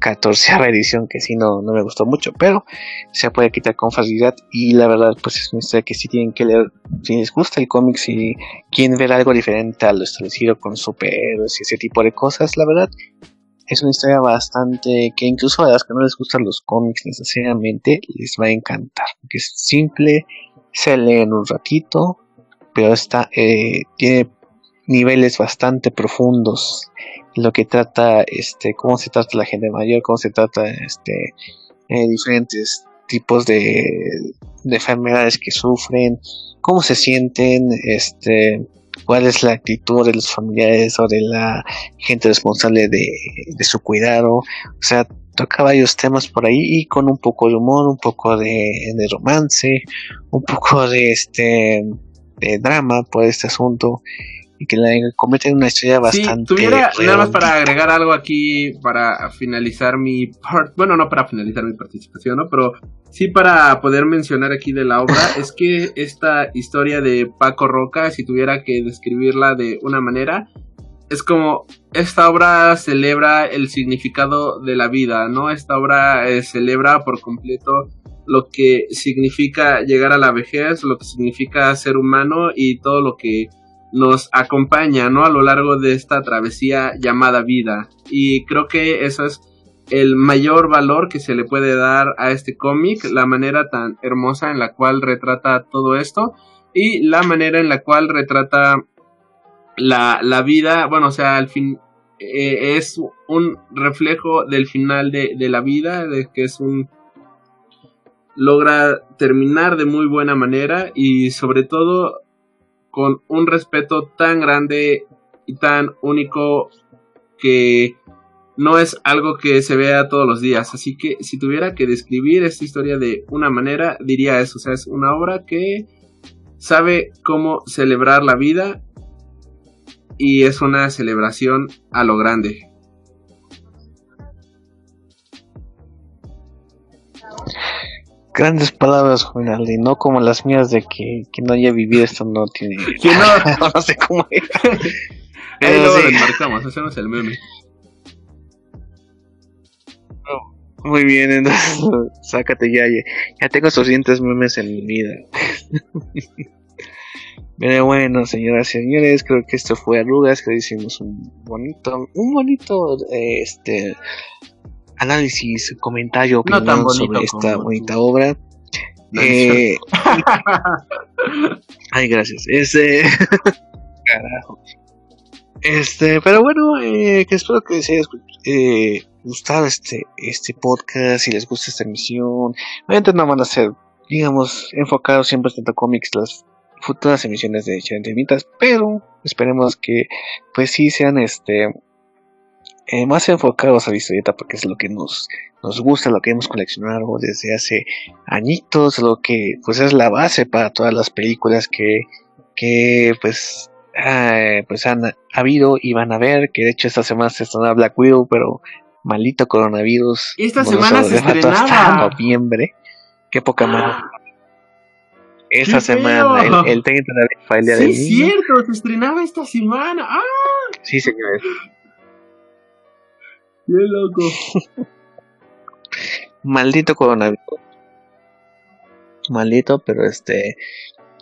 14 *laughs* edición que sí no, no me gustó mucho, pero se puede quitar con facilidad y la verdad pues es una historia que sí tienen que leer si les gusta el cómic, si quieren ver algo diferente a lo establecido con superhéroes y ese tipo de cosas, la verdad es una historia bastante que incluso a las que no les gustan los cómics necesariamente les va a encantar. Que es simple, se lee en un ratito, pero está, eh, tiene niveles bastante profundos. Lo que trata, este, cómo se trata la gente mayor, cómo se trata, este, eh, diferentes tipos de, de enfermedades que sufren, cómo se sienten, este, cuál es la actitud de los familiares o de la gente responsable de, su cuidado. O sea, toca varios temas por ahí y con un poco de humor, un poco de, romance, un poco de este de drama por este asunto y que le cometen una historia bastante. Si tuviera nada más para agregar algo aquí para finalizar mi part, bueno, no para finalizar mi participación, ¿no? Pero sí para poder mencionar aquí de la obra, *laughs* es que esta historia de Paco Roca, si tuviera que describirla de una manera, es como esta obra celebra el significado de la vida, ¿no? Esta obra eh, celebra por completo lo que significa llegar a la vejez, lo que significa ser humano y todo lo que nos acompaña, ¿no? A lo largo de esta travesía llamada vida. Y creo que eso es el mayor valor que se le puede dar a este cómic, la manera tan hermosa en la cual retrata todo esto y la manera en la cual retrata la, la vida, bueno, o sea, al fin eh, es un reflejo del final de, de la vida, de que es un logra terminar de muy buena manera y sobre todo con un respeto tan grande y tan único que no es algo que se vea todos los días. Así que si tuviera que describir esta historia de una manera, diría eso. O sea, es una obra que sabe cómo celebrar la vida y es una celebración a lo grande. Grandes palabras, Juan Aldi, no como las mías de que, que no haya vivido esto no tiene... *laughs* Que no, *laughs* no sé cómo es. *laughs* ahí luego sí. lo enmarcamos, hacemos el meme. Muy bien, entonces sácate ya, ya, ya tengo suficientes memes en mi vida. Pero bueno, señoras y señores, creo que esto fue Arrugas, que hicimos un bonito, un bonito, eh, este, análisis, comentario, opinión sobre esta bonita tú. obra. No, Eh, *laughs* ay, gracias. Este, *laughs* carajo. Este, pero bueno, eh, que espero que les haya eh, gustado este, este podcast, si les gusta esta emisión. Obviamente no van a ser, digamos, enfocados siempre tanto cómics las futuras emisiones de Charentemitas, pero esperemos que, pues sí sean, este, eh, más enfocados a la historieta, porque es lo que nos, nos gusta, lo que hemos coleccionado desde hace añitos, lo que, pues es la base para todas las películas que, que, pues, eh, pues han habido y van a ver, que de hecho esta semana se estrenó Black Widow, pero maldito coronavirus. Esta semana se todo hasta estrenaba. noviembre. Qué poca madre. Esta ¡Qué semana, el, el 30 de abril el día Sí, es niño. cierto, se estrenaba esta semana. ¡Ah! Sí, señores. ¡Qué loco! *laughs* Maldito coronavirus. Maldito, pero este.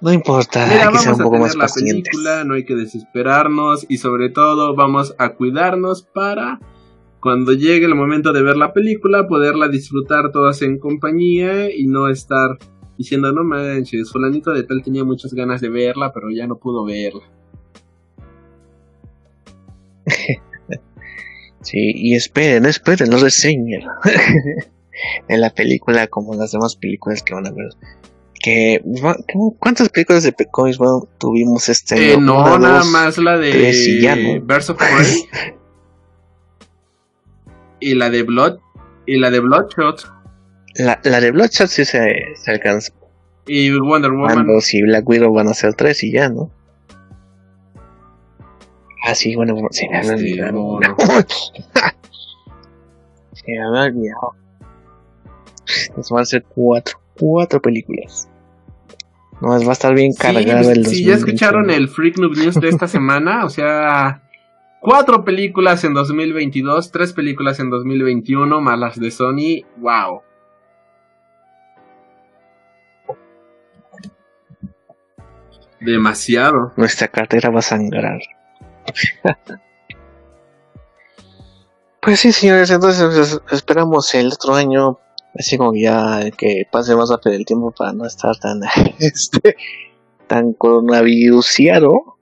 No importa, Mira, hay que ser un a poco más la pacientes. película, no hay que desesperarnos y sobre todo vamos a cuidarnos para cuando llegue el momento de ver la película poderla disfrutar todas en compañía y no estar diciendo no manches, fulanito de tal tenía muchas ganas de verla pero ya no pudo verla. Sí, y esperen, esperen, no reseñen *laughs* en la película como las demás películas que van a ver. Que, ¿cu- ¿Cuántas películas de cómics bueno, tuvimos este Eh, año? no, Una, nada dos, más la de tres y ya, ¿no? Birds of Prey y la de Blood y la de Bloodshot La, la de Bloodshot sí se, se alcanza. y Wonder Woman. Si Black Widow van a ser tres y ya, ¿no? Ah, sí, bueno, se me había olvidado. se me había olvidado. Nos van a ser cuatro, cuatro películas. No, va a estar bien cargado el si ya 2021. escucharon el Freak Noob News de esta semana, o sea, cuatro películas en 2022, tres películas en 2021, más las de Sony, wow. Demasiado. Nuestra cartera va a sangrar. *laughs* pues sí, señores, entonces es- esperamos el otro año, así como ya que pase más rápido el tiempo para no estar tan, *laughs* este, tan coronavirusiado.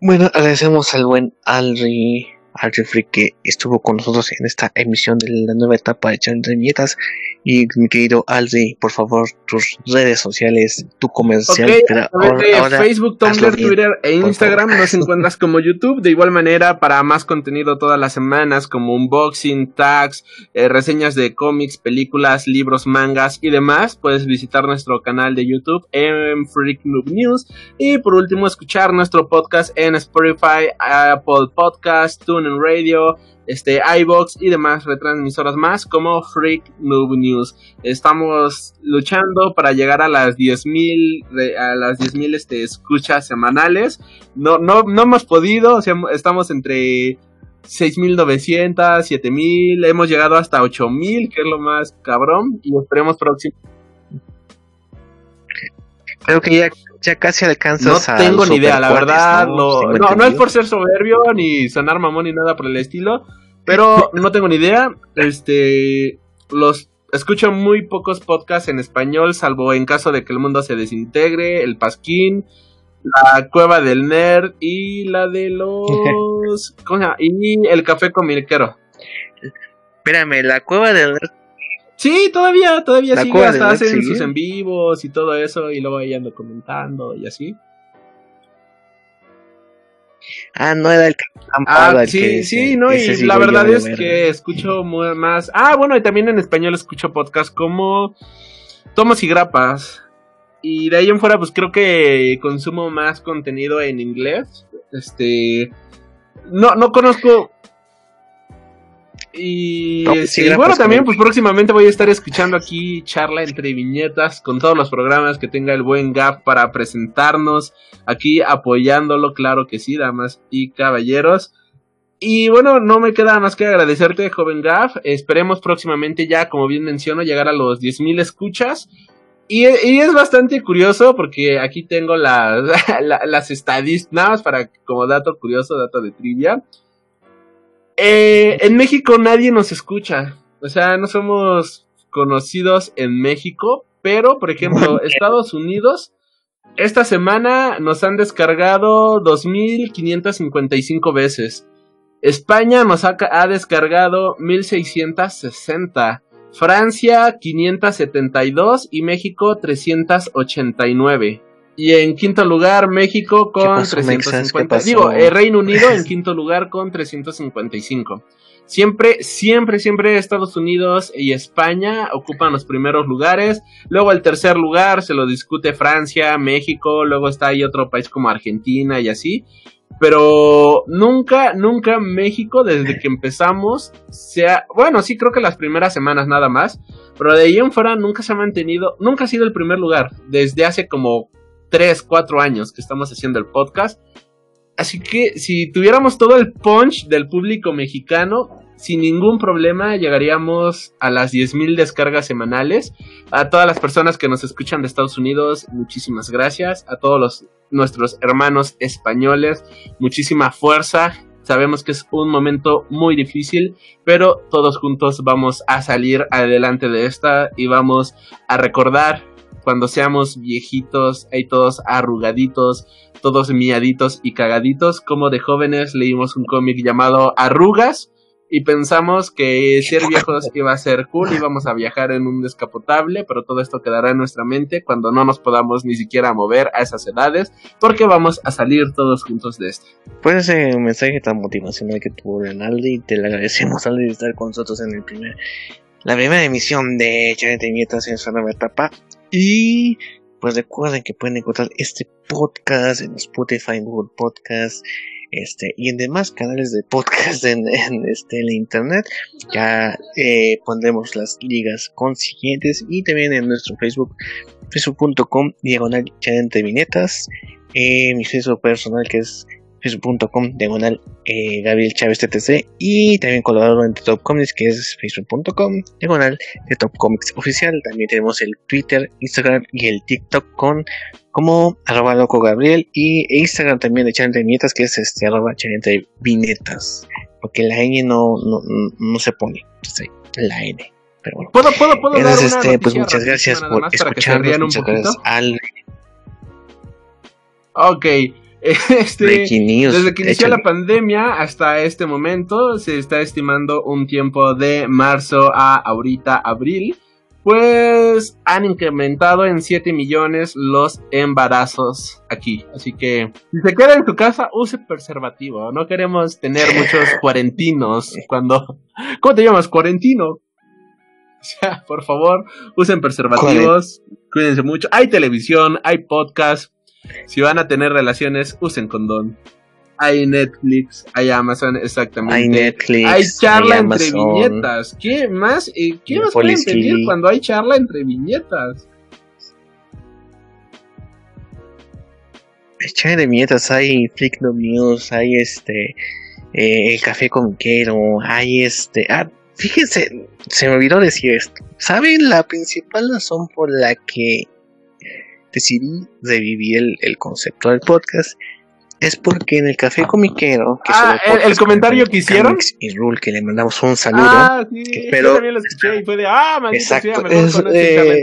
Bueno, agradecemos al buen Alri, Alri Freak que estuvo con nosotros en esta emisión de la nueva etapa de Chandrañetas. Y mi querido Alri, por favor, tus redes sociales, tu comercial. Pero través ahora- Facebook, Tumblr, bien, Twitter e Instagram nos *laughs* encuentras como YouTube. De igual manera, para más contenido todas las semanas, como unboxing, tags, eh, reseñas de cómics, películas, libros, mangas y demás, puedes visitar nuestro canal de YouTube en Freak Noob News. Y por último, escuchar nuestro podcast en Spotify, Apple Podcast, TuneIn Radio. Este, iBox y demás retransmisoras más como Freak Noob News. Estamos luchando para llegar a las 10.000 re- a las 10.000 este, escuchas semanales. No, no, no hemos podido, o sea, estamos entre 6.900, 7.000, hemos llegado hasta 8.000, que es lo más cabrón, y esperemos próximo. Creo que ya, ya casi No alcanzas a tengo ni idea, la verdad, ¿no? no, no, no es por ser soberbio ni sonar mamón ni nada por el estilo, pero no tengo ni idea. Este, los escucho muy pocos podcasts en español, salvo en caso de que el mundo se desintegre, el Pasquín, la Cueva del Nerd y la de los. *laughs* Y el Café Comiquero. Espérame, la cueva del nerd. Sí, todavía, todavía La sigue, hasta hacen sus en vivos y todo eso, y luego ahí ando comentando y así. Ah, no era el Ah, sí, que- sí, no, y la verdad es ver. que escucho más. Ah, bueno, y también en español escucho podcasts como Tomos y Grapas. Y de ahí en fuera, pues creo que consumo más contenido en inglés. Este. No, no conozco. Y, este, bueno, también, pues próximamente voy a estar escuchando aquí charla entre viñetas con todos los programas que tenga el buen Gap para presentarnos. Aquí apoyándolo, claro que sí, damas y caballeros. Y bueno, no me queda más que agradecerte, joven Gaf. Esperemos próximamente ya, como bien menciono, llegar a los 10.000 escuchas. Y, es bastante curioso porque aquí tengo las *laughs* estadísticas, nada más para como dato curioso, dato de trivia. Eh, en México nadie nos escucha, o sea, no somos conocidos en México, pero por ejemplo, Estados Unidos, esta semana nos han descargado 2.555 veces. España nos ha, ha descargado 1.660. Francia 572 y México 389. Y en quinto lugar México con 350. Digo, el Reino Unido en quinto lugar con 355. Siempre, siempre, siempre Estados Unidos y España ocupan los primeros lugares. Luego el tercer lugar se lo discute Francia, México. Luego está ahí otro país como Argentina y así. Pero nunca, nunca México, desde que empezamos, sea. Bueno, sí, creo que las primeras semanas nada más. Pero de ahí en fuera nunca se ha mantenido. Nunca ha sido el primer lugar. Desde hace como 3, 4 años que estamos haciendo el podcast. Así que si tuviéramos todo el punch del público mexicano, sin ningún problema llegaríamos a las 10.000 descargas semanales. A todas las personas que nos escuchan de Estados Unidos, muchísimas gracias. A todos los, nuestros hermanos españoles, muchísima fuerza. Sabemos que es un momento muy difícil, pero todos juntos vamos a salir adelante de esta y vamos a recordar cuando seamos viejitos, ahí todos arrugaditos, todos miaditos y cagaditos, como de jóvenes leímos un cómic llamado Arrugas y pensamos que ser viejos *laughs* iba a ser cool, íbamos a viajar en un descapotable, pero todo esto quedará en nuestra mente cuando no nos podamos ni siquiera mover a esas edades, porque vamos a salir todos juntos de esto. Pues ese mensaje tan motivacional que tuvo Renaldi, te le agradecemos al de estar con nosotros en el primer, la primera emisión de Charente Nietas en su nueva etapa. Y pues recuerden que pueden encontrar este podcast en Spotify, en Google Podcast, este, y en demás canales de podcast en, *laughs* este, en internet. Ya eh, pondremos las ligas consiguientes y también en nuestro Facebook, facebook.com diagonal entre viñetas. Eh, mi Facebook personal que es facebook.com diagonal eh, Gabriel Chávez TTC y también colaborador en Top Comics que es facebook.com diagonal de Top Comics oficial. También tenemos el Twitter, Instagram y el TikTok con como arroba loco Gabriel y Instagram también de Channel de Viñetas que es este arroba Channel de Viñetas porque la N no, no, no se pone la N pero bueno. ¿Puedo, puedo, puedo Entonces, este, pues muchas gracias por escucharnos muchas gracias al Ok, *laughs* Este, desde que inició la pandemia hasta este momento se está estimando un tiempo de marzo a ahorita abril. Pues han incrementado en 7 millones los embarazos aquí. Así que si se queda en tu casa, use preservativo. No queremos tener *laughs* muchos cuarentinos cuando... ¿Cómo te llamas? Cuarentino. *laughs* O sea, por favor, usen preservativos. Cuídense mucho. Hay televisión, hay podcast si van a tener relaciones, usen condón. Hay Netflix, hay Amazon, exactamente. Hay Netflix. Hay charla entre viñetas. ¿Qué más? Eh, ¿Qué más pueden pedir cuando hay charla entre viñetas? Hay charla de viñetas, hay Flick No News, hay este. Eh, el café conquero, hay este. Ah, fíjense, se me olvidó decir esto. ¿Saben la principal razón por la que decidí revivir el, el concepto del podcast es porque en el café comiquero que ah, el, comentario que hicieron. Y Rule que le mandamos un saludo ah, sí, pero también lo escuché y fue de ah exacto es, eh,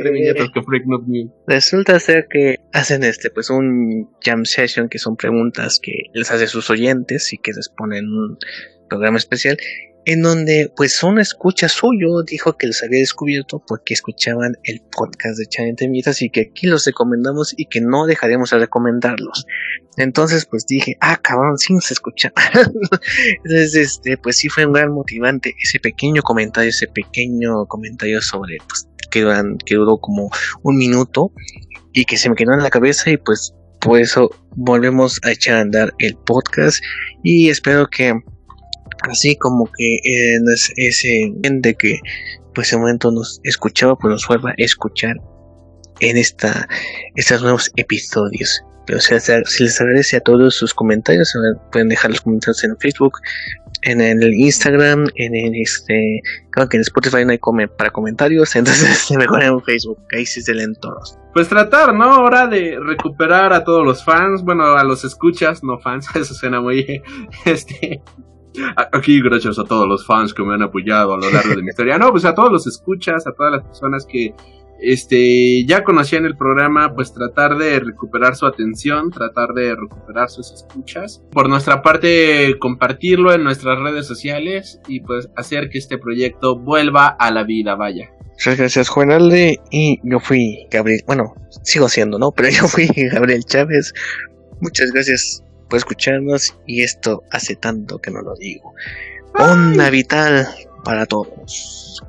resulta ser que hacen este pues un jam session que son preguntas que les hace sus oyentes y que les ponen un programa especial en donde pues una escucha suyo dijo que los había descubierto porque escuchaban el podcast de Channel y que aquí los recomendamos y que no dejaremos de recomendarlos. Entonces pues dije, ah cabrón, sí nos escucha. *laughs* Entonces este pues sí fue un gran motivante ese pequeño comentario, ese pequeño comentario sobre pues que, que duró como un minuto y que se me quedó en la cabeza y pues por eso volvemos a echar a andar el podcast y espero que así como que en ese de que pues ese momento nos escuchaba pues nos vuelva a escuchar en esta estos nuevos episodios o sea, se les agradece a todos sus comentarios. Pueden dejar los comentarios en Facebook, en el Instagram, en el este. Claro que en Spotify no hay para comentarios, *laughs* entonces mejor en Facebook, ahí sí se leen todos. Pues tratar, ¿no? Ahora de recuperar a todos los fans, bueno, a los escuchas, no fans, *laughs* eso suena muy. *laughs* Este. Aquí, gracias a todos los fans que me han apoyado a lo largo de mi historia. No, pues a todos los escuchas, a todas las personas que este, ya conocían el programa, pues tratar de recuperar su atención, tratar de recuperar sus escuchas. Por nuestra parte, compartirlo en nuestras redes sociales y pues hacer que este proyecto vuelva a la vida, vaya. Muchas gracias, Juan Alde. Y yo fui Gabriel, bueno, sigo siendo, ¿no? Pero yo fui *laughs* Gabriel Chávez. Muchas gracias por escucharnos y esto hace tanto que no lo digo. Onda vital para todos.